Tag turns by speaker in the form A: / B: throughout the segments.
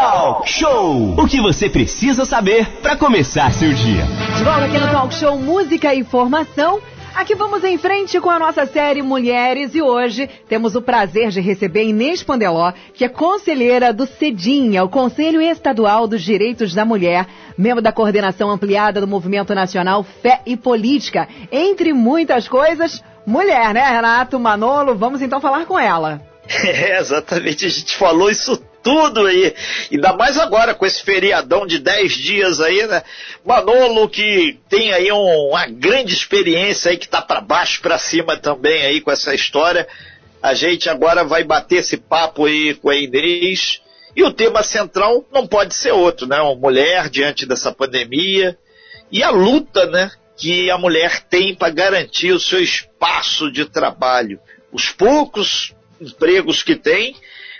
A: Talk Show. O que você precisa saber para começar seu dia.
B: De volta aqui no Talk Show Música e Informação. Aqui vamos em frente com a nossa série Mulheres e hoje temos o prazer de receber Inês Pandeló, que é conselheira do CEDINHA, o Conselho Estadual dos Direitos da Mulher, membro da coordenação ampliada do Movimento Nacional Fé e Política. Entre muitas coisas, mulher, né, Renato Manolo? Vamos então falar com ela.
C: É, exatamente, a gente falou isso tudo aí, ainda mais agora com esse feriadão de 10 dias aí, né? Manolo que tem aí um, uma grande experiência aí que tá para baixo, para cima também aí com essa história. A gente agora vai bater esse papo aí com a Inês. E o tema central não pode ser outro, né? Uma mulher diante dessa pandemia e a luta, né? Que a mulher tem para garantir o seu espaço de trabalho. Os poucos empregos que tem,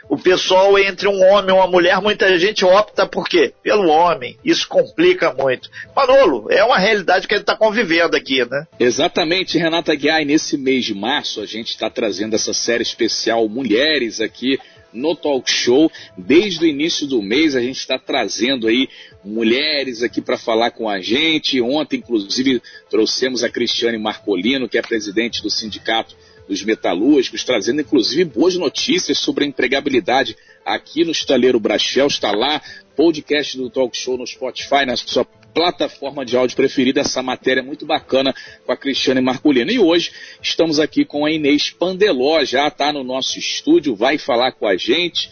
C: o pessoal entre um homem e uma mulher, muita gente opta por quê? Pelo homem. Isso complica muito. Manolo, é uma realidade que a gente está convivendo aqui, né?
D: Exatamente, Renata Guiai. Nesse mês de março, a gente está trazendo essa série especial Mulheres aqui no Talk Show. Desde o início do mês, a gente está trazendo aí mulheres aqui para falar com a gente. Ontem, inclusive, trouxemos a Cristiane Marcolino, que é presidente do Sindicato dos metalúrgicos, trazendo inclusive boas notícias sobre a empregabilidade aqui no Estaleiro Brachel. Está lá, podcast do Talk Show no Spotify, na sua plataforma de áudio preferida, essa matéria muito bacana com a Cristiane Marculino. E hoje estamos aqui com a Inês Pandeló, já está no nosso estúdio, vai falar com a gente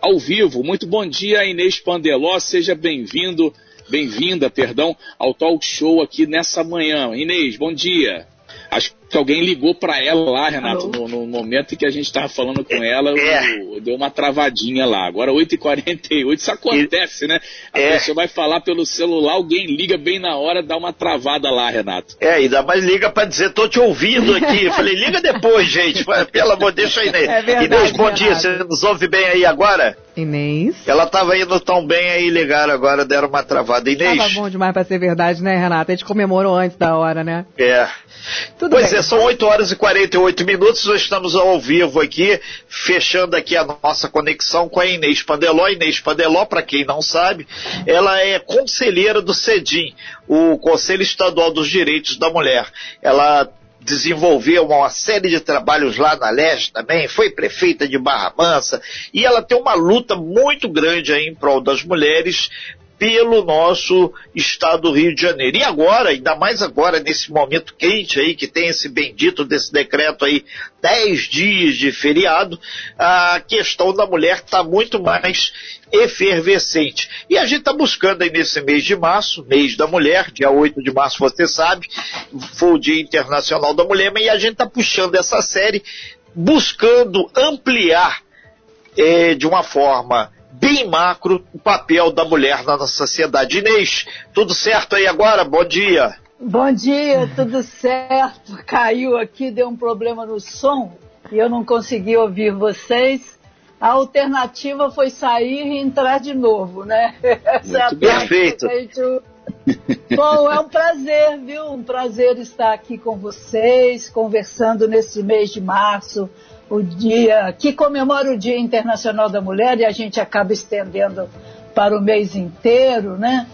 D: ao vivo. Muito bom dia, Inês Pandeló, seja bem-vindo, bem-vinda, perdão, ao Talk Show aqui nessa manhã. Inês, bom dia. Que alguém ligou para ela lá, Renato, no, no, momento em que a gente estava falando com ela, é. o, deu uma travadinha lá. Agora 8h48, isso acontece, né? A é. pessoa vai falar pelo celular, alguém liga bem na hora, dá uma travada lá, Renato.
C: É, ainda mais liga para dizer, tô te ouvindo aqui. Eu falei, liga depois, gente. Pelo amor, deixa aí, Inês. É verdade, Inês, bom dia, você nos ouve bem aí agora?
B: Inês.
C: Ela estava indo tão bem aí, ligaram agora, deram uma travada. Inês.
B: Tava bom demais para ser verdade, né, Renata? A gente comemorou antes da hora, né?
C: É. Tudo pois bem. é, são 8 horas e 48 minutos, nós estamos ao vivo aqui, fechando aqui a nossa conexão com a Inês Pandeló. Inês Pandeló, para quem não sabe, ela é conselheira do CEDIM, o Conselho Estadual dos Direitos da Mulher. Ela desenvolveu uma série de trabalhos lá na Leste também, foi prefeita de Barra Mansa, e ela tem uma luta muito grande aí em prol das mulheres, pelo nosso estado do Rio de Janeiro. E agora, ainda mais agora, nesse momento quente aí, que tem esse bendito desse decreto aí, 10 dias de feriado, a questão da mulher está muito mais efervescente. E a gente está buscando aí nesse mês de março, mês da mulher, dia 8 de março, você sabe, foi o Dia Internacional da Mulher, mas a gente está puxando essa série, buscando ampliar eh, de uma forma bem macro o papel da mulher na nossa sociedade. Inês, tudo certo aí agora? Bom dia.
E: Bom dia, tudo certo. Caiu aqui, deu um problema no som e eu não consegui ouvir vocês. A alternativa foi sair e entrar de novo, né?
C: Essa Muito é perfeito.
E: Bom, é um prazer, viu? Um prazer estar aqui com vocês, conversando nesse mês de março, o dia que comemora o Dia Internacional da Mulher e a gente acaba estendendo para o mês inteiro, né?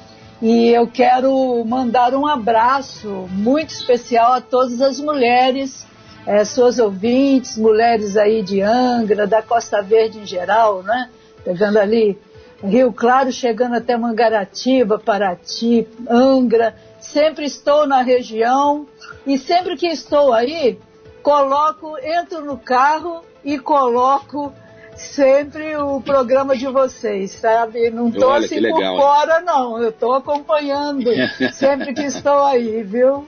E: E eu quero mandar um abraço muito especial a todas as mulheres, é, suas ouvintes, mulheres aí de Angra, da Costa Verde em geral, né? Pegando ali Rio Claro, chegando até Mangaratiba, Paraty, Angra. Sempre estou na região e sempre que estou aí, coloco, entro no carro e coloco sempre o programa de vocês, sabe? Não estou assim por fora, não. Eu estou acompanhando sempre que estou aí, viu?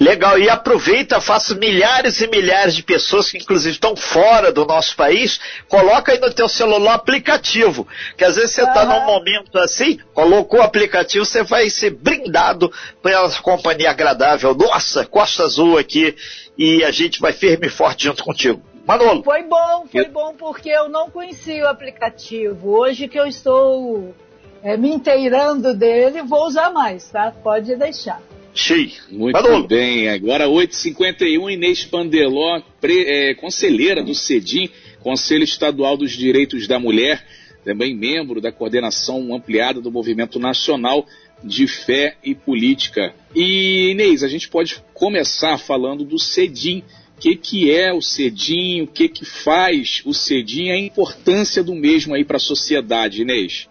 C: Legal. E aproveita, faço milhares e milhares de pessoas que inclusive estão fora do nosso país, coloca aí no teu celular aplicativo. Que às vezes você está num momento assim, colocou o aplicativo, você vai ser brindado pela companhia agradável. Nossa, Costa Azul aqui e a gente vai firme e forte junto contigo. Manolo.
E: Foi bom, foi eu... bom porque eu não conhecia o aplicativo. Hoje que eu estou é, me inteirando dele, vou usar mais, tá? Pode deixar.
C: Cheio.
D: Muito Manolo. bem. Agora 8h51, Inês Pandeló, pre, é, conselheira do CEDIM, Conselho Estadual dos Direitos da Mulher também membro da coordenação ampliada do Movimento Nacional de Fé e Política. E Inês, a gente pode começar falando do CEDIM. Que, que é o CEDIM? O que, que faz o CEDIM? A importância do mesmo aí para a sociedade, Inês?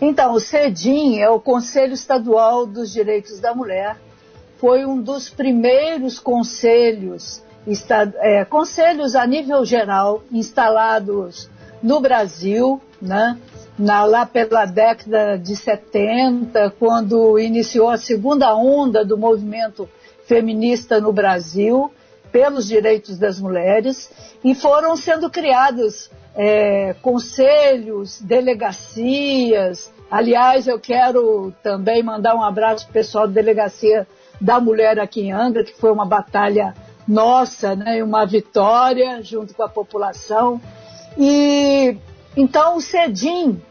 E: Então, o CEDIM é o Conselho Estadual dos Direitos da Mulher. Foi um dos primeiros conselhos, é, conselhos a nível geral instalados no Brasil, né? Na, lá pela década de 70, quando iniciou a segunda onda do movimento feminista no Brasil, pelos direitos das mulheres, e foram sendo criados é, conselhos, delegacias. Aliás, eu quero também mandar um abraço para pessoal da Delegacia da Mulher aqui em Angra, que foi uma batalha nossa, né, uma vitória junto com a população. E então o Cedim,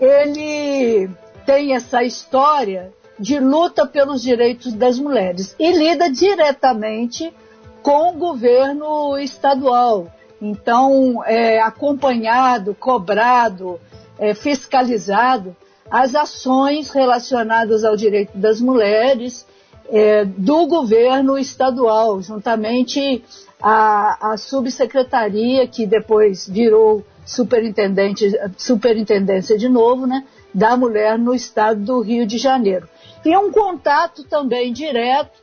E: ele tem essa história de luta pelos direitos das mulheres e lida diretamente com o governo estadual. Então, é acompanhado, cobrado, é, fiscalizado as ações relacionadas ao direito das mulheres é, do governo estadual, juntamente a subsecretaria, que depois virou superintendente, superintendência de novo, né, da mulher no estado do Rio de Janeiro. E um contato também direto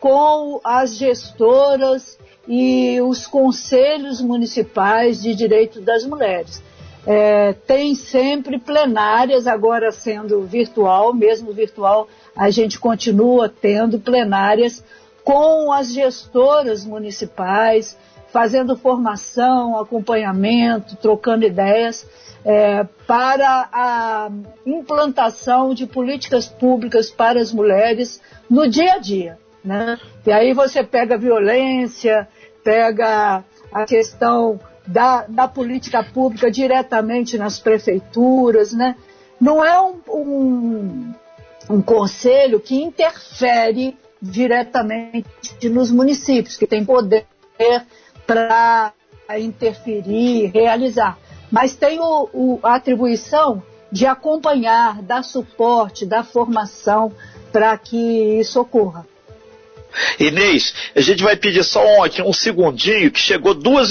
E: com as gestoras e os conselhos municipais de direito das mulheres. É, tem sempre plenárias, agora sendo virtual, mesmo virtual, a gente continua tendo plenárias com as gestoras municipais, fazendo formação, acompanhamento, trocando ideias é, para a implantação de políticas públicas para as mulheres no dia a dia. Né? E aí você pega a violência, pega a questão da, da política pública diretamente nas prefeituras. Né? Não é um, um, um conselho que interfere diretamente nos municípios, que tem poder para interferir, realizar. Mas tem o, o, a atribuição de acompanhar, dar suporte, dar formação para que isso ocorra.
C: Inês, a gente vai pedir só aqui, um segundinho, que chegou duas,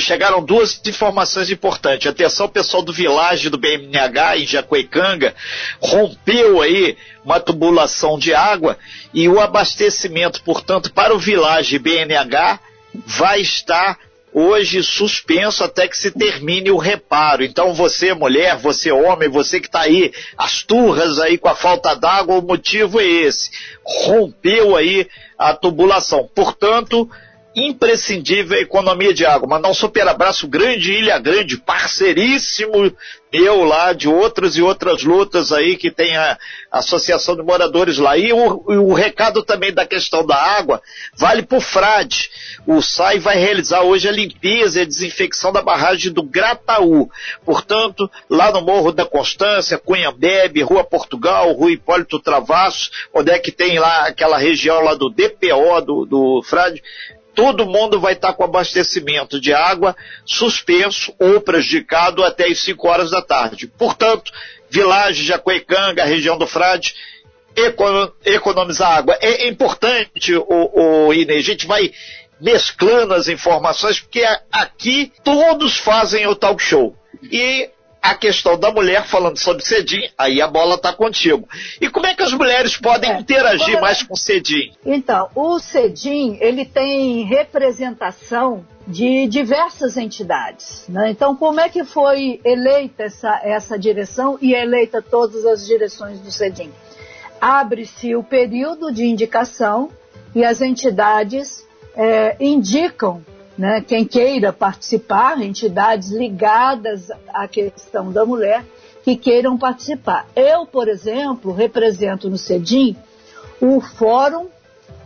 C: chegaram duas informações importantes. Atenção, pessoal do Vilage do BMNH em Jacuecanga rompeu aí uma tubulação de água e o abastecimento, portanto, para o Vilage BNH vai estar hoje suspenso até que se termine o reparo. Então você mulher, você homem, você que está aí, as turras aí com a falta d'água, o motivo é esse. Rompeu aí a tubulação. Portanto, imprescindível a economia de água. Mandar um super abraço grande, Ilha Grande, parceiríssimo meu lá, de outras e outras lutas aí que tem a Associação de Moradores lá. E o, o recado também da questão da água vale para o Frade. O SAI vai realizar hoje a limpeza e a desinfecção da barragem do Grataú. Portanto, lá no Morro da Constância, Cunhambebe, Rua Portugal, Rua Hipólito Travassos, onde é que tem lá aquela região lá do DPO, do, do Frade, todo mundo vai estar com abastecimento de água suspenso ou prejudicado até as 5 horas da tarde. Portanto, Vilagem, Jacuecanga, região do Frade, economizar água. É importante, o, o Inês, a gente vai mesclando as informações, porque aqui todos fazem o talk show. E a questão da mulher falando sobre Cedim, aí a bola está contigo. E como é que as mulheres podem é, interagir é... mais com o Cedim?
E: Então, o Cedim, ele tem representação de diversas entidades. Né? Então, como é que foi eleita essa, essa direção e eleita todas as direções do Cedim? Abre-se o período de indicação e as entidades é, indicam né, quem queira participar, entidades ligadas à questão da mulher que queiram participar. Eu, por exemplo, represento no CEDIM o Fórum,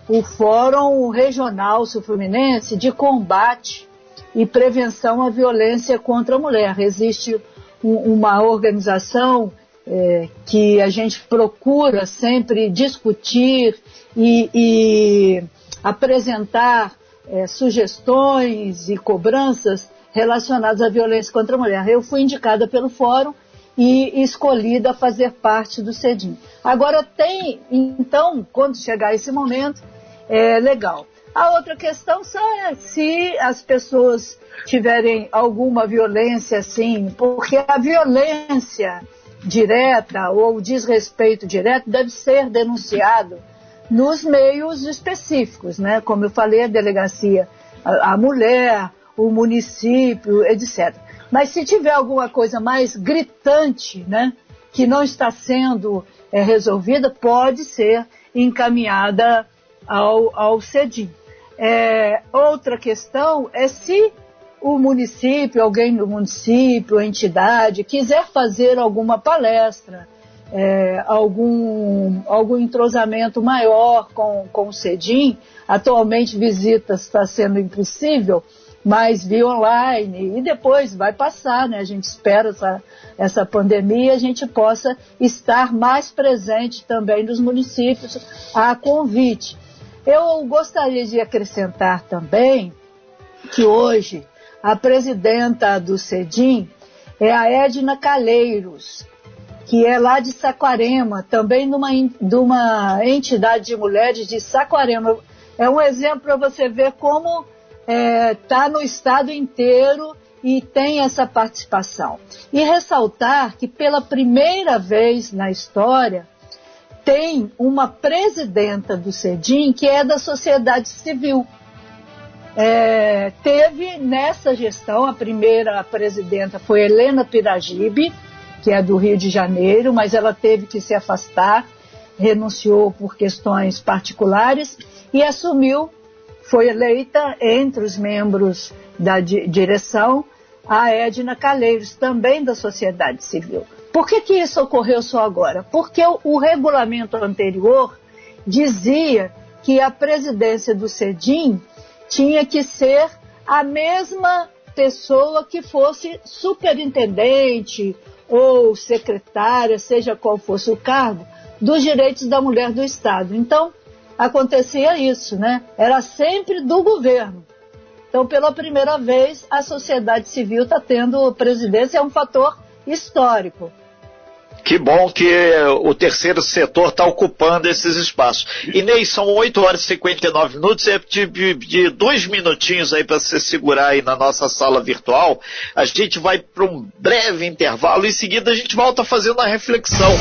E: o Fórum Regional Sul-Fluminense de Combate e Prevenção à Violência contra a Mulher. Existe um, uma organização é, que a gente procura sempre discutir e, e apresentar é, sugestões e cobranças relacionadas à violência contra a mulher. Eu fui indicada pelo fórum e escolhida a fazer parte do CEDIM. Agora tem, então, quando chegar esse momento, é legal. A outra questão é se as pessoas tiverem alguma violência, sim, porque a violência direta ou desrespeito direto deve ser denunciado nos meios específicos, né? Como eu falei, a delegacia, a, a mulher, o município, etc. Mas se tiver alguma coisa mais gritante, né, que não está sendo é, resolvida, pode ser encaminhada ao, ao CEDIM. É, outra questão é se o município, alguém do município, entidade, quiser fazer alguma palestra, é, algum, algum entrosamento maior com, com o CEDIM, atualmente visitas está sendo impossível, mas via online, e depois vai passar, né? A gente espera essa, essa pandemia a gente possa estar mais presente também nos municípios a convite. Eu gostaria de acrescentar também que hoje a presidenta do CEDIM é a Edna Calheiros, que é lá de Saquarema, também de uma, de uma entidade de mulheres de Saquarema. É um exemplo para você ver como está é, tá no estado inteiro e tem essa participação. E ressaltar que pela primeira vez na história tem uma presidenta do CEDIM que é da sociedade civil. É, teve nessa gestão, a primeira presidenta foi Helena Piragibe, que é do Rio de Janeiro, mas ela teve que se afastar, renunciou por questões particulares e assumiu foi eleita entre os membros da di direção a Edna Calheiros, também da sociedade civil. Por que, que isso ocorreu só agora? Porque o, o regulamento anterior dizia que a presidência do CEDIM tinha que ser a mesma pessoa que fosse superintendente ou secretária, seja qual fosse o cargo, dos direitos da mulher do Estado. Então, acontecia isso, né? Era sempre do governo. Então, pela primeira vez, a sociedade civil está tendo presidência, é um fator histórico.
C: Que bom que o terceiro setor está ocupando esses espaços. Inês, são 8 horas e 59 minutos, é de, de, de dois minutinhos aí para você segurar aí na nossa sala virtual. A gente vai para um breve intervalo e em seguida a gente volta fazendo a reflexão.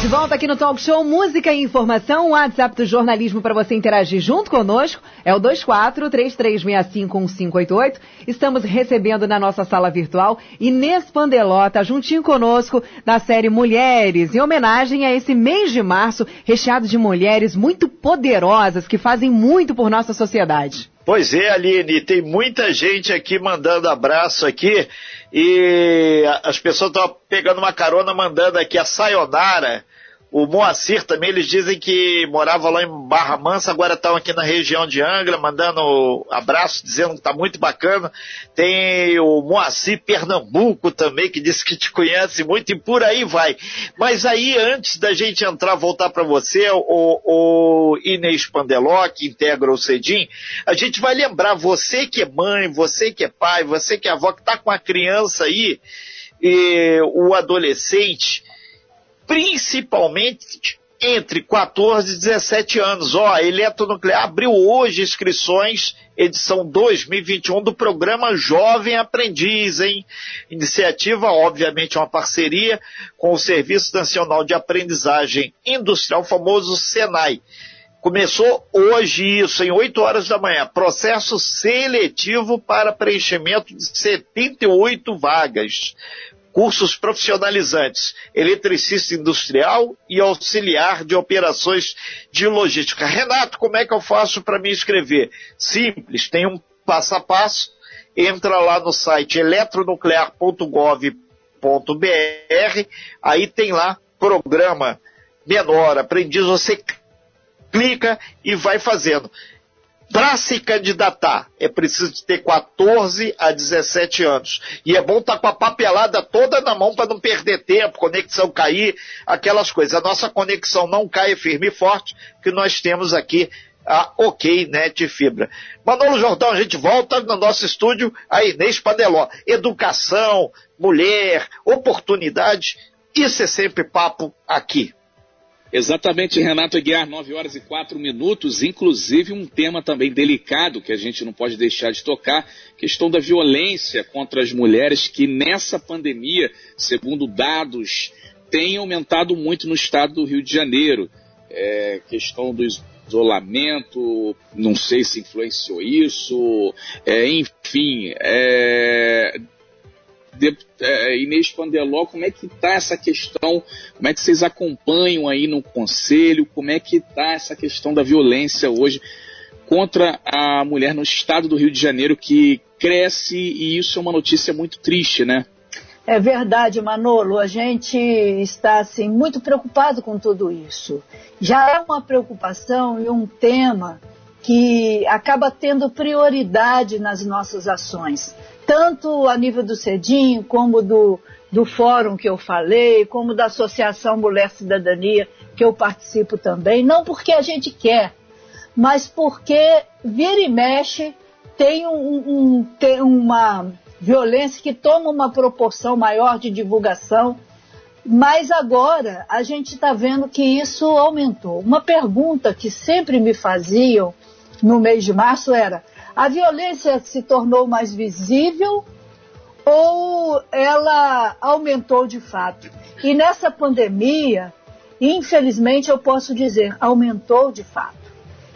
B: De volta aqui no Talk Show Música e Informação, o WhatsApp do jornalismo para você interagir junto conosco é o 2433651588. Estamos recebendo na nossa sala virtual Inês Pandelota juntinho conosco na série Mulheres, em homenagem a esse mês de março recheado de mulheres muito poderosas que fazem muito por nossa sociedade.
C: Pois é, Aline, tem muita gente aqui mandando abraço aqui e as pessoas estão pegando uma carona mandando aqui a Sayonara o Moacir também, eles dizem que morava lá em Barra Mansa, agora estão aqui na região de Angra, mandando abraço, dizendo que está muito bacana. Tem o Moacir Pernambuco também, que disse que te conhece muito e por aí vai. Mas aí, antes da gente entrar, voltar para você, o, o Inês Pandeló, que integra o CEDIM, a gente vai lembrar, você que é mãe, você que é pai, você que é avó, que está com a criança aí, e o adolescente, principalmente entre 14 e 17 anos. Ó, a Eletronuclear abriu hoje inscrições, edição 2021 do programa Jovem Aprendiz, hein? Iniciativa, obviamente, uma parceria com o Serviço Nacional de Aprendizagem Industrial, famoso SENAI. Começou hoje isso, em 8 horas da manhã, processo seletivo para preenchimento de 78 vagas cursos profissionalizantes, eletricista industrial e auxiliar de operações de logística. Renato, como é que eu faço para me inscrever? Simples, tem um passo a passo, entra lá no site eletronuclear.gov.br, aí tem lá programa menor, aprendiz, você clica e vai fazendo. Para se candidatar, é preciso ter 14 a 17 anos. E é bom estar tá com a papelada toda na mão para não perder tempo, conexão cair, aquelas coisas. A nossa conexão não cai firme e forte, que nós temos aqui a OK Net Fibra. Manolo Jordão, a gente volta no nosso estúdio, a Inês Padeló. Educação, mulher, oportunidade, Isso é sempre papo aqui.
D: Exatamente, Renato Aguiar, 9 horas e 4 minutos, inclusive um tema também delicado que a gente não pode deixar de tocar, questão da violência contra as mulheres, que nessa pandemia, segundo dados, tem aumentado muito no estado do Rio de Janeiro. É, questão do isolamento, não sei se influenciou isso, é, enfim, é, de, é, Inês Pandeló, como é que está essa questão, como é que vocês acompanham aí no Conselho, como é que está essa questão da violência hoje contra a mulher no estado do Rio de Janeiro, que cresce e isso é uma notícia muito triste, né?
E: É verdade, Manolo. A gente está assim muito preocupado com tudo isso. Já é uma preocupação e um tema que acaba tendo prioridade nas nossas ações tanto a nível do CEDIM, como do, do fórum que eu falei, como da Associação Mulher Cidadania, que eu participo também, não porque a gente quer, mas porque vira e mexe tem, um, um, tem uma violência que toma uma proporção maior de divulgação, mas agora a gente está vendo que isso aumentou. Uma pergunta que sempre me faziam no mês de março era: a violência se tornou mais visível ou ela aumentou de fato? E nessa pandemia, infelizmente eu posso dizer, aumentou de fato.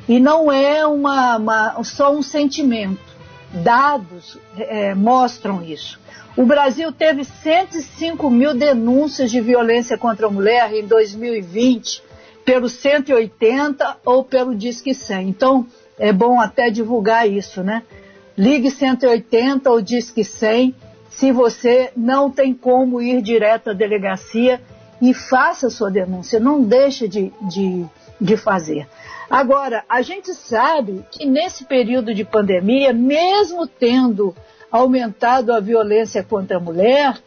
E: E não é uma, uma só um sentimento. Dados é, mostram isso. O Brasil teve 105 mil denúncias de violência contra a mulher em 2020, pelo 180 ou pelo Disque 100. Então, é bom até divulgar isso, né? Ligue 180 ou Disque 100 se você não tem como ir direto à delegacia e faça sua denúncia, não deixe de, de, de fazer. Agora, a gente sabe que nesse período de pandemia, mesmo tendo aumentado a violência contra a mulher,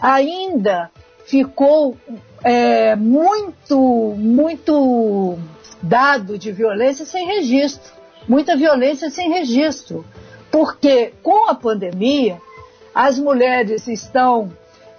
E: ainda ficou é, muito, muito dado de violência sem registro muita violência sem registro, porque com a pandemia as mulheres estão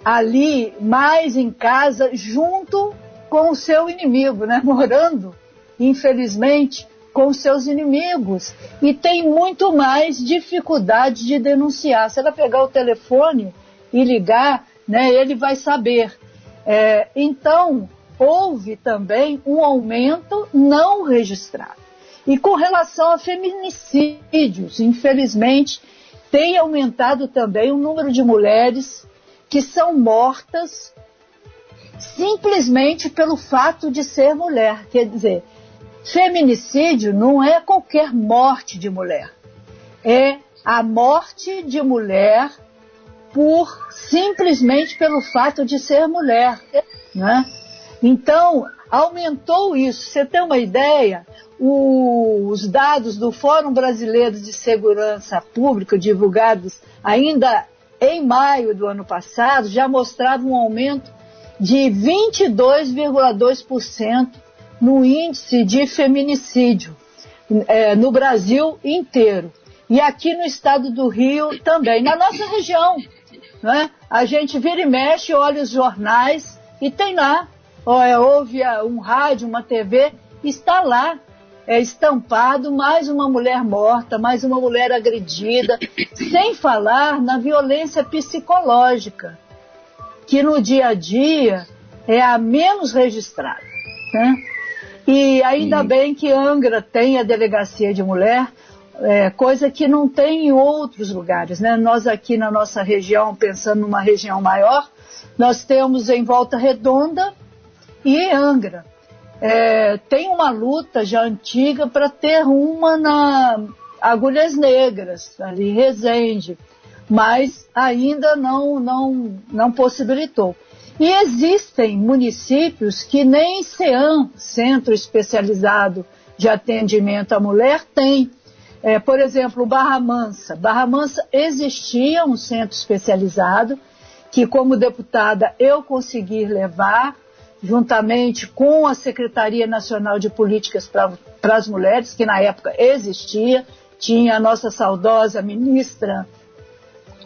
E: ali mais em casa junto com o seu inimigo, né? Morando, infelizmente, com seus inimigos e tem muito mais dificuldade de denunciar. Se ela pegar o telefone e ligar, né, ele vai saber. É, então, houve também um aumento não registrado. E com relação a feminicídios, infelizmente, tem aumentado também o número de mulheres que são mortas simplesmente pelo fato de ser mulher. Quer dizer, feminicídio não é qualquer morte de mulher, é a morte de mulher por simplesmente pelo fato de ser mulher, né? Então aumentou isso. Você tem uma ideia? os dados do Fórum Brasileiro de Segurança Pública, divulgados ainda em maio do ano passado, já mostravam um aumento de 22,2% no índice de feminicídio é, no Brasil inteiro. E aqui no estado do Rio também, na nossa região. Né? A gente vira e mexe, olha os jornais e tem lá, ouve um rádio, uma TV, está lá é, estampado mais uma mulher morta, mais uma mulher agredida, sem falar na violência psicológica, que no dia a dia é a menos registrada. Né? E ainda bem que Angra tem a delegacia de mulher, é, coisa que não tem em outros lugares. Né? Nós aqui na nossa região, pensando numa região maior, nós temos em Volta Redonda e Angra é, tem uma luta já antiga para ter uma na Agulhas Negras, ali em Resende, mas ainda não, não, não possibilitou. E existem municípios que nem CEAM, Centro Especializado de Atendimento à Mulher, tem. É, por exemplo, Barra Mansa. Barra Mansa existia um centro especializado que, como deputada, eu consegui levar juntamente com a Secretaria Nacional de Políticas para as Mulheres, que na época existia, tinha a nossa saudosa ministra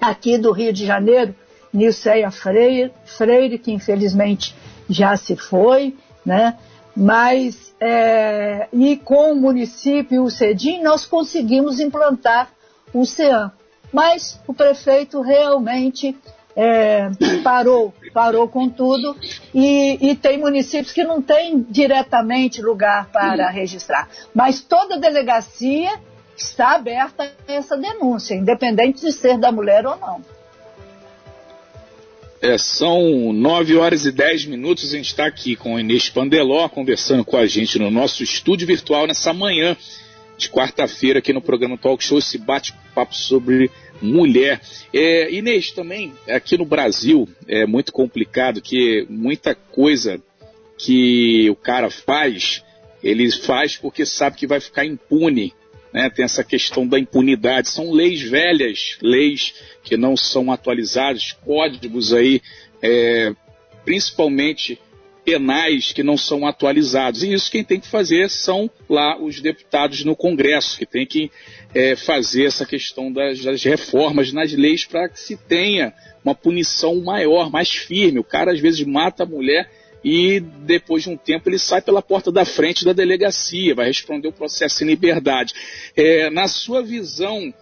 E: aqui do Rio de Janeiro, Nilceia Freire, Freire, que infelizmente já se foi, né? Mas, é, e com o município e o CEDIM, nós conseguimos implantar o CEAM. Mas o prefeito realmente é, parou, parou com tudo e, e, tem municípios que não têm diretamente lugar para registrar. Mas toda delegacia está aberta a essa denúncia, independente de ser da mulher ou não.
D: É, são 9 horas e 10 minutos. A gente está aqui com o Inês Pandeló conversando com a gente no nosso estúdio virtual nessa manhã de quarta-feira aqui no programa Talk Show, esse bate-papo sobre mulher. É, Inês, também aqui no Brasil é muito complicado que muita coisa que o cara faz, ele faz porque sabe que vai ficar impune. Né? Tem essa questão da impunidade. São leis velhas, leis que não são atualizadas, códigos aí, é, principalmente penais que não são atualizados. E isso quem tem que fazer são lá os deputados no Congresso, que tem que é, fazer essa questão das, das reformas nas leis para que se tenha uma punição maior, mais firme. O cara às vezes mata a mulher e depois de um tempo ele sai pela porta da frente da delegacia, vai responder o processo em liberdade. É, na sua visão,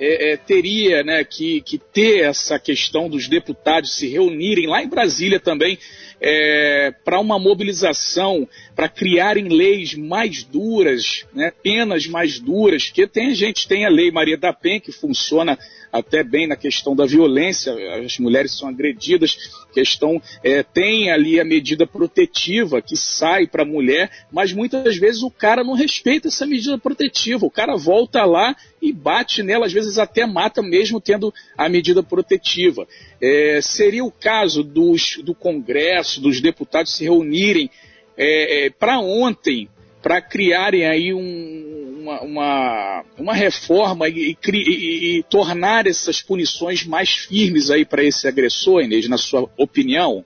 D: é, é, teria né, que, que, ter essa questão dos deputados se reunirem lá em Brasília também é, para uma mobilização, para criarem leis mais duras, né, penas mais duras, que tem gente tem a lei Maria da Penha que funciona até bem na questão da violência, as mulheres são agredidas, questão é, tem ali a medida protetiva que sai para a mulher, mas muitas vezes o cara não respeita essa medida protetiva, o cara volta lá e bate nela, às vezes até mata mesmo tendo a medida protetiva. É, seria o caso dos, do Congresso, dos deputados se reunirem é, é para ontem, para criarem aí um, uma, uma, uma, reforma e, e, e, tornar essas punições mais firmes aí para esse agressor, Inês, na sua opinião?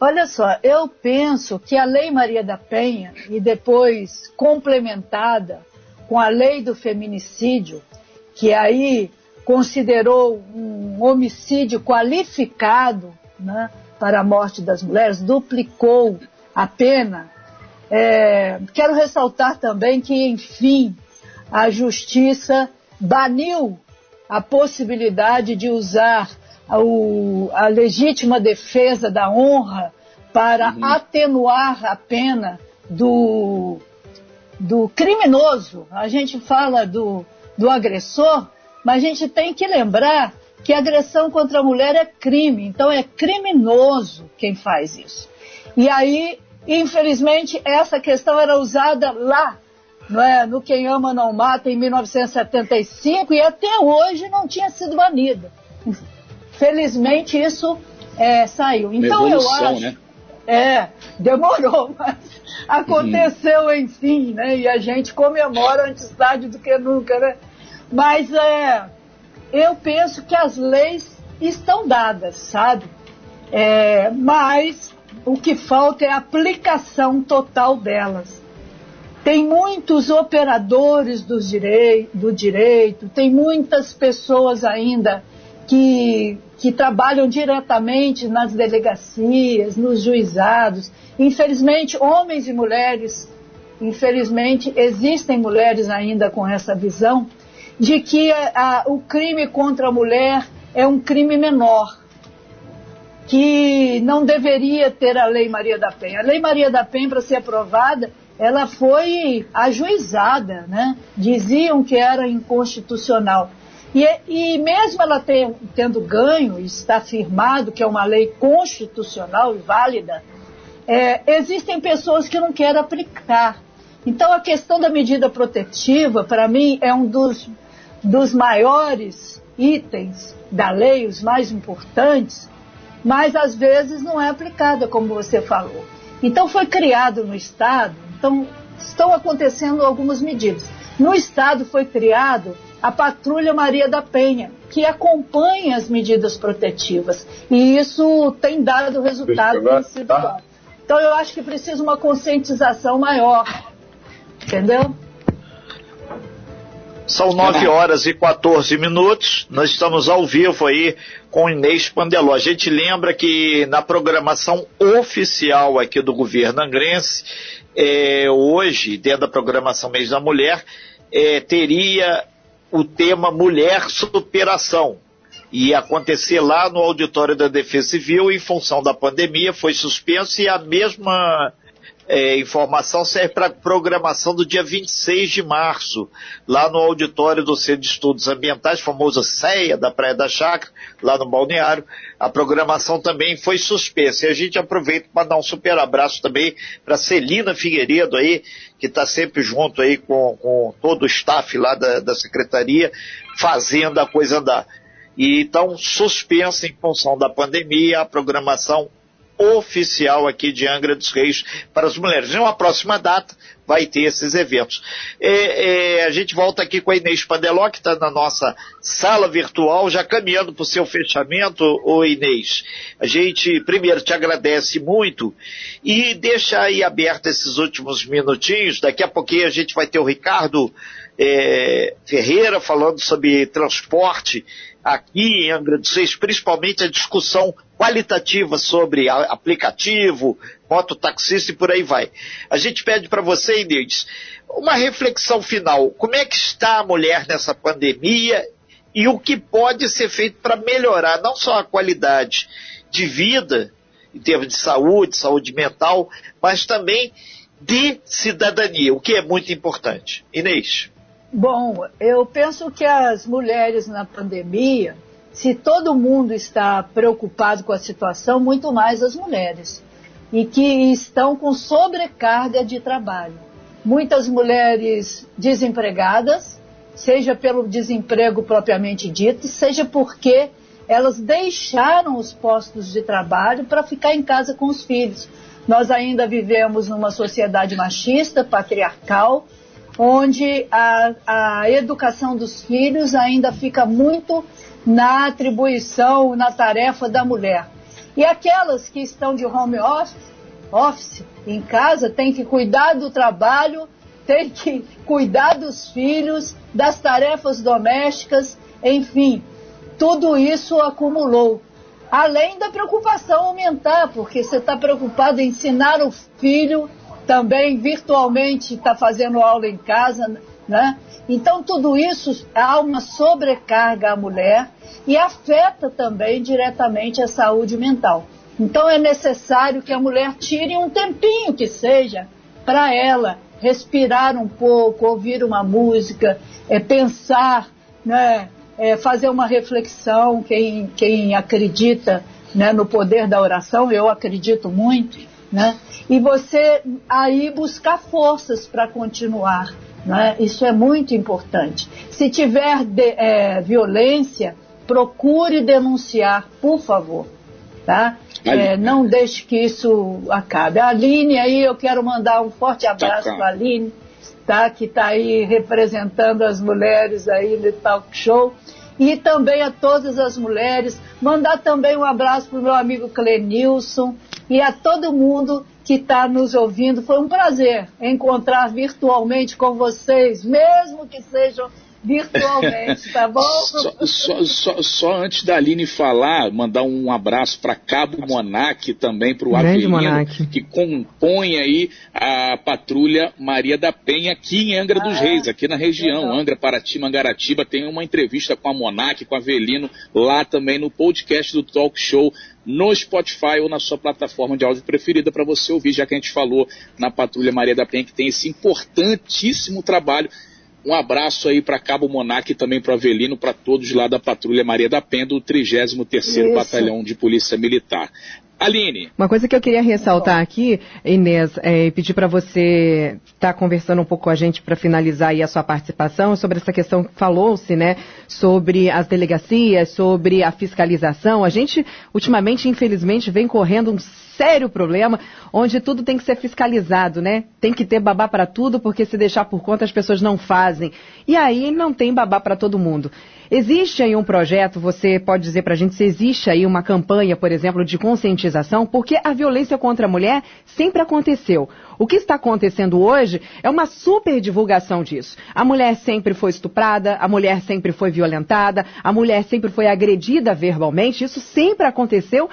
E: Olha só, eu penso que a Lei Maria da Penha, e depois complementada com a Lei do Feminicídio, que aí considerou um homicídio qualificado né, para a morte das mulheres, duplicou a pena é, quero ressaltar também que, enfim, a justiça baniu a possibilidade de usar a, a legítima defesa da honra para uhum. atenuar a pena do, do criminoso. A gente fala do, do agressor, mas a gente tem que lembrar que agressão contra a mulher é crime, então é criminoso quem faz isso. E aí Infelizmente, essa questão era usada lá, não é? no Quem Ama Não Mata, em 1975, e até hoje não tinha sido banida. Felizmente, isso é, saiu. Então, Evolução, eu acho. Né? É, demorou, mas aconteceu, uhum. enfim, né? E a gente comemora antes tarde do que nunca, né? Mas é, eu penso que as leis estão dadas, sabe? É, mas o que falta é a aplicação total delas. Tem muitos operadores do, direi do direito, tem muitas pessoas ainda que, que trabalham diretamente nas delegacias, nos juizados. Infelizmente, homens e mulheres, infelizmente, existem mulheres ainda com essa visão de que a, a, o crime contra a mulher é um crime menor que não deveria ter a Lei Maria da Penha. A Lei Maria da Penha, para ser aprovada, ela foi ajuizada, né? diziam que era inconstitucional. E, e mesmo ela ter, tendo ganho, está afirmado que é uma lei constitucional e válida, é, existem pessoas que não querem aplicar. Então, a questão da medida protetiva, para mim, é um dos, dos maiores itens da lei, os mais importantes, mas às vezes não é aplicada, como você falou. Então foi criado no Estado, então estão acontecendo algumas medidas. No Estado foi criado a Patrulha Maria da Penha, que acompanha as medidas protetivas. E isso tem dado resultado, tem bom. Então eu acho que precisa uma conscientização maior. Entendeu?
C: São 9 horas e 14 minutos. Nós estamos ao vivo aí com Inês Pandeló. A gente lembra que na programação oficial aqui do governo angrense, é, hoje, dentro da programação Mês da Mulher, é, teria o tema Mulher Superação. Ia acontecer lá no auditório da Defesa Civil, em função da pandemia, foi suspenso e a mesma é, informação serve para programação do dia 26 de março, lá no auditório do Centro de Estudos Ambientais, famosa CEA da Praia da Chácara, lá no balneário. A programação também foi suspensa. E a gente aproveita para dar um super abraço também para Celina Figueiredo aí, que está sempre junto aí com, com, todo o staff lá da, da secretaria, fazendo a coisa andar. E então, suspensa em função da pandemia, a programação oficial aqui de Angra dos Reis para as mulheres. Em uma próxima data vai ter esses eventos. É, é, a gente volta aqui com a Inês Pandeló, que está na nossa sala virtual, já caminhando para o seu fechamento, ô Inês. A gente primeiro te agradece muito e deixa aí aberto esses últimos minutinhos. Daqui a pouquinho a gente vai ter o Ricardo é, Ferreira falando sobre transporte aqui em Angra dos Reis, principalmente a discussão qualitativa sobre aplicativo, mototaxista e por aí vai. A gente pede para você, Inês, uma reflexão final. Como é que está a mulher nessa pandemia e o que pode ser feito para melhorar não só a qualidade de vida, em termos de saúde, saúde mental, mas também de cidadania, o que é muito importante. Inês.
E: Bom, eu penso que as mulheres na pandemia se todo mundo está preocupado com a situação, muito mais as mulheres, e que estão com sobrecarga de trabalho. Muitas mulheres desempregadas, seja pelo desemprego propriamente dito, seja porque elas deixaram os postos de trabalho para ficar em casa com os filhos. Nós ainda vivemos numa sociedade machista, patriarcal, onde a, a educação dos filhos ainda fica muito na atribuição, na tarefa da mulher. E aquelas que estão de home office, office em casa, têm que cuidar do trabalho, têm que cuidar dos filhos, das tarefas domésticas, enfim, tudo isso acumulou. Além da preocupação aumentar, porque você está preocupado em ensinar o filho também virtualmente, está fazendo aula em casa, né? Então, tudo isso há uma sobrecarga à mulher e afeta também diretamente a saúde mental. Então, é necessário que a mulher tire um tempinho que seja para ela respirar um pouco, ouvir uma música, é, pensar, né, é, fazer uma reflexão. Quem, quem acredita né, no poder da oração, eu acredito muito, né? E você aí buscar forças para continuar né? Isso é muito importante. Se tiver de, é, violência, procure denunciar, por favor. Tá? É, não deixe que isso acabe. A Aline aí, eu quero mandar um forte tá abraço para a Aline, tá? que está aí representando as mulheres aí no talk show. E também a todas as mulheres. Mandar também um abraço para o meu amigo Clenilson e a todo mundo que está nos ouvindo. Foi um prazer encontrar virtualmente com vocês, mesmo que sejam virtualmente, tá bom?
D: só, só, só, só, antes da Aline falar, mandar um abraço para Cabo Monac também para o Avelino, que compõe aí a patrulha Maria da Penha aqui em Angra ah, dos Reis, aqui na região, legal. Angra, Paraty, Mangaratiba, tem uma entrevista com a Monac, com a Avelino, lá também no podcast do Talk Show no Spotify ou na sua plataforma de áudio preferida para você ouvir, já que a gente falou na Patrulha Maria da Penha que tem esse importantíssimo trabalho um abraço aí para Cabo Monac e também para Avelino, para todos lá da Patrulha Maria da Penha, do 33º Batalhão de Polícia Militar. Aline.
B: Uma coisa que eu queria ressaltar aqui, Inês, é pedir para você estar tá conversando um pouco com a gente para finalizar aí a sua participação sobre essa questão que falou-se, né, sobre as delegacias, sobre a fiscalização. A gente, ultimamente, infelizmente, vem correndo um sério problema, onde tudo tem que ser fiscalizado, né? Tem que ter babá para tudo, porque se deixar por conta as pessoas não fazem. E aí não tem babá para todo mundo. Existe aí um projeto, você pode dizer para a gente se existe aí uma campanha, por exemplo, de conscientização porque a violência contra a mulher sempre aconteceu. O que está acontecendo hoje é uma super divulgação disso. A mulher sempre foi estuprada, a mulher sempre foi violentada, a mulher sempre foi agredida verbalmente, isso sempre aconteceu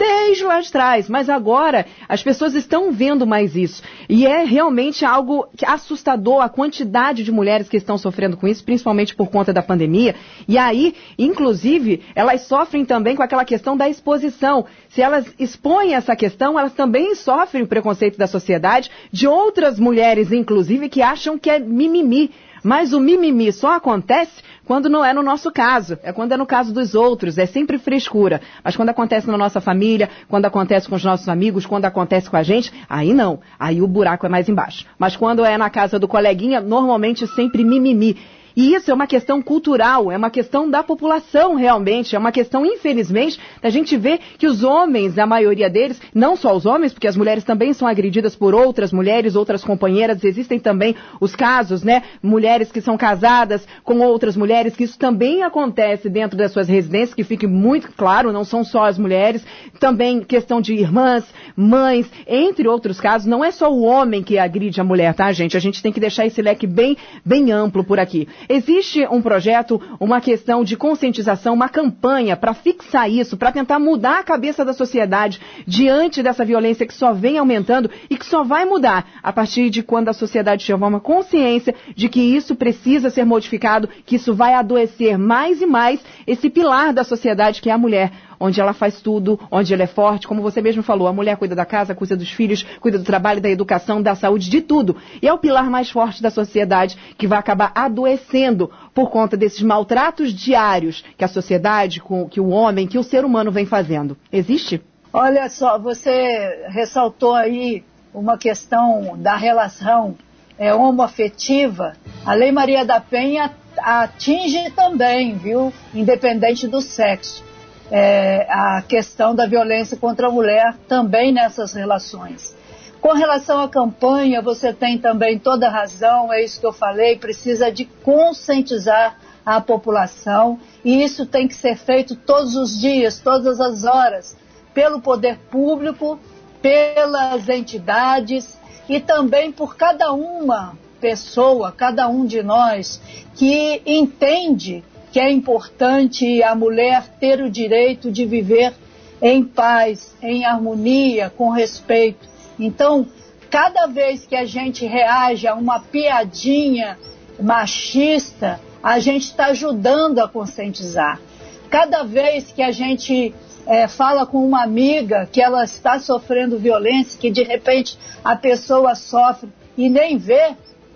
B: desde lá de trás, mas agora as pessoas estão vendo mais isso. E é realmente algo assustador a quantidade de mulheres que estão sofrendo com isso, principalmente por conta da pandemia. E aí, inclusive, elas sofrem também com aquela questão da exposição. Se elas expõem essa questão, elas também sofrem o preconceito da sociedade, de outras mulheres, inclusive, que acham que é mimimi. Mas o mimimi só acontece quando não é no nosso caso, é quando é no caso dos outros, é sempre frescura. Mas quando acontece na nossa família, quando acontece com os nossos amigos, quando acontece com a gente, aí não, aí o buraco é mais embaixo. Mas quando é na casa do coleguinha, normalmente sempre mimimi. E isso é uma questão cultural, é uma questão da população realmente, é uma questão, infelizmente, da gente ver que os homens, a maioria deles, não só os homens, porque as mulheres também são agredidas por outras mulheres, outras companheiras, existem também os casos, né? Mulheres que são casadas com outras mulheres, que isso também acontece dentro das suas residências, que fique muito claro, não são só as mulheres, também questão de irmãs, mães, entre outros casos, não é só o homem que agride a mulher, tá, gente? A gente tem que deixar esse leque bem, bem amplo por aqui. Existe um projeto, uma questão de conscientização, uma campanha para fixar isso, para tentar mudar a cabeça da sociedade diante dessa violência que só vem aumentando e que só vai mudar a partir de quando a sociedade tiver uma consciência de que isso precisa ser modificado, que isso vai adoecer mais e mais esse pilar da sociedade que é a mulher onde ela faz tudo, onde ela é forte, como você mesmo falou, a mulher cuida da casa, cuida dos filhos, cuida do trabalho, da educação, da saúde, de tudo. E é o pilar mais forte da sociedade que vai acabar adoecendo por conta desses maltratos diários que a sociedade, que o homem, que o ser humano vem fazendo. Existe?
E: Olha só, você ressaltou aí uma questão da relação é, homoafetiva. A Lei Maria da Penha atinge também, viu? Independente do sexo é, a questão da violência contra a mulher também nessas relações. Com relação à campanha, você tem também toda a razão, é isso que eu falei, precisa de conscientizar a população e isso tem que ser feito todos os dias, todas as horas, pelo poder público, pelas entidades e também por cada uma pessoa, cada um de nós que entende que é importante a mulher ter o direito de viver em paz, em harmonia, com respeito. Então, cada vez que a gente reage a uma piadinha machista, a gente está ajudando a conscientizar. Cada vez que a gente é, fala com uma amiga que ela está sofrendo violência, que de repente a pessoa sofre e nem vê,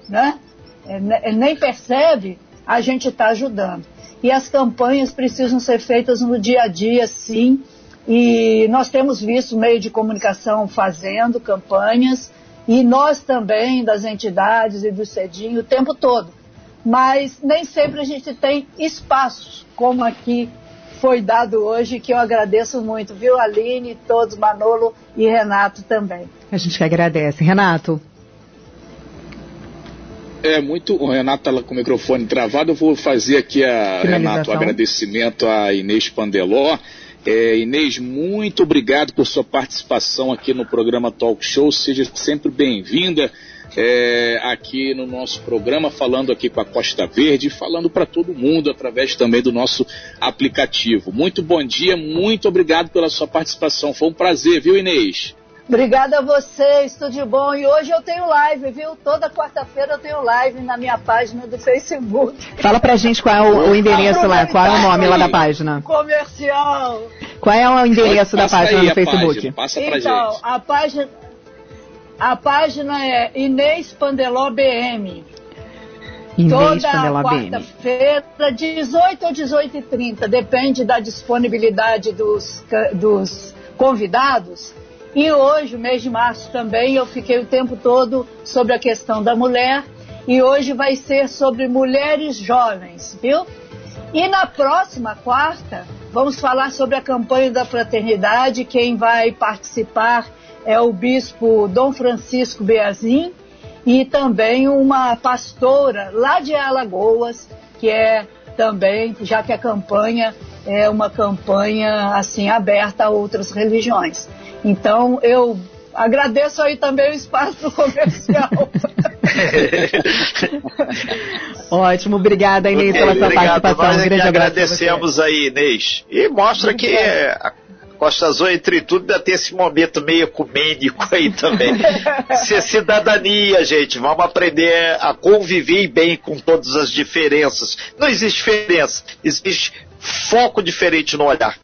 E: né? É, nem percebe, a gente está ajudando. E as campanhas precisam ser feitas no dia a dia, sim. E nós temos visto meio de comunicação fazendo campanhas, e nós também, das entidades e do CEDIM, o tempo todo. Mas nem sempre a gente tem espaços, como aqui foi dado hoje, que eu agradeço muito, viu, Aline, todos, Manolo e Renato também.
B: A gente que agradece. Renato.
D: É muito. O Renato está com o microfone travado. Eu vou fazer aqui, a, Renato, o agradecimento a Inês Pandeló. É, Inês, muito obrigado por sua participação aqui no programa Talk Show. Seja sempre bem-vinda é, aqui no nosso programa, falando aqui com a Costa Verde, falando para todo mundo através também do nosso aplicativo. Muito bom dia, muito obrigado pela sua participação. Foi um prazer, viu, Inês?
E: Obrigada a vocês, tudo de bom. E hoje eu tenho live, viu? Toda quarta-feira eu tenho live na minha página do Facebook.
B: Fala pra gente qual é o, o endereço lá, qual é o nome lá da página.
E: Comercial.
B: Qual é o endereço da página no Facebook? Página,
D: passa pra então, gente.
E: a página, a página é Inês Pandeló BM. Inês Toda quarta-feira, 18 ou 18 e 30, depende da disponibilidade dos, dos convidados e hoje, mês de março também, eu fiquei o tempo todo sobre a questão da mulher. E hoje vai ser sobre mulheres jovens, viu? E na próxima quarta, vamos falar sobre a campanha da fraternidade. Quem vai participar é o bispo Dom Francisco Beazin e também uma pastora lá de Alagoas, que é também, já que a campanha é uma campanha assim aberta a outras religiões. Então, eu agradeço aí também o espaço comercial.
B: Ótimo, obrigada Inês pela sua
C: obrigado.
B: participação.
C: Nós um grande agradecemos aí, Inês. E mostra Muito que a Costa Azul, entre tudo, ainda tem esse momento meio ecumênico aí também. Ser cidadania, gente. Vamos aprender a conviver bem com todas as diferenças. Não existe diferença, existe foco diferente no olhar.